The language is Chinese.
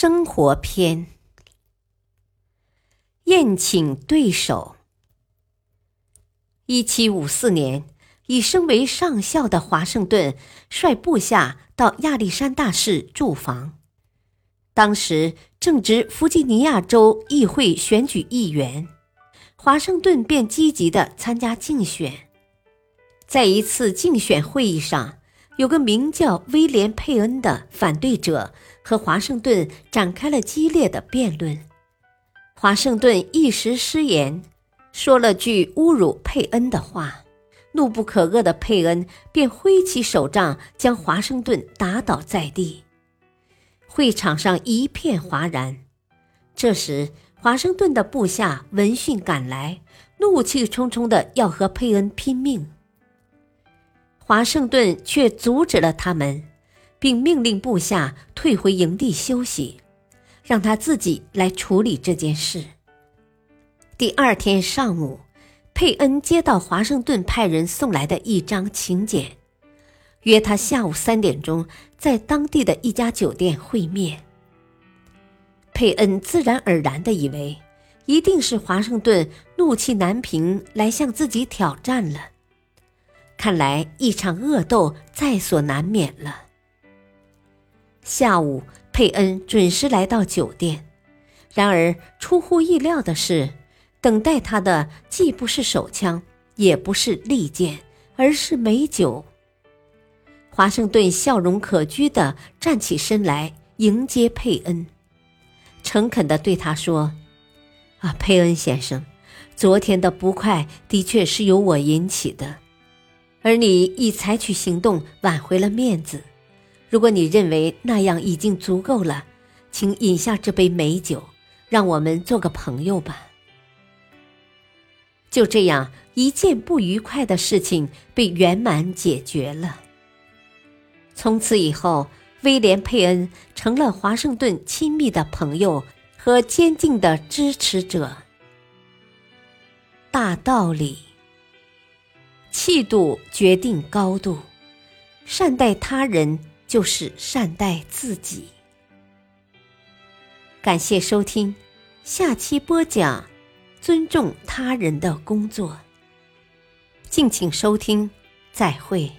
生活篇：宴请对手。一七五四年，已升为上校的华盛顿率部下到亚历山大市驻防。当时正值弗吉尼亚州议会选举议员，华盛顿便积极的参加竞选。在一次竞选会议上。有个名叫威廉·佩恩的反对者和华盛顿展开了激烈的辩论。华盛顿一时失言，说了句侮辱佩恩的话。怒不可遏的佩恩便挥起手杖，将华盛顿打倒在地。会场上一片哗然。这时，华盛顿的部下闻讯赶来，怒气冲冲的要和佩恩拼命。华盛顿却阻止了他们，并命令部下退回营地休息，让他自己来处理这件事。第二天上午，佩恩接到华盛顿派人送来的一张请柬，约他下午三点钟在当地的一家酒店会面。佩恩自然而然地以为，一定是华盛顿怒气难平来向自己挑战了。看来一场恶斗在所难免了。下午，佩恩准时来到酒店，然而出乎意料的是，等待他的既不是手枪，也不是利剑，而是美酒。华盛顿笑容可掬地站起身来迎接佩恩，诚恳地对他说：“啊，佩恩先生，昨天的不快的确是由我引起的。”而你已采取行动挽回了面子。如果你认为那样已经足够了，请饮下这杯美酒，让我们做个朋友吧。就这样，一件不愉快的事情被圆满解决了。从此以后，威廉·佩恩成了华盛顿亲密的朋友和坚定的支持者。大道理。气度决定高度，善待他人就是善待自己。感谢收听，下期播讲尊重他人的工作。敬请收听，再会。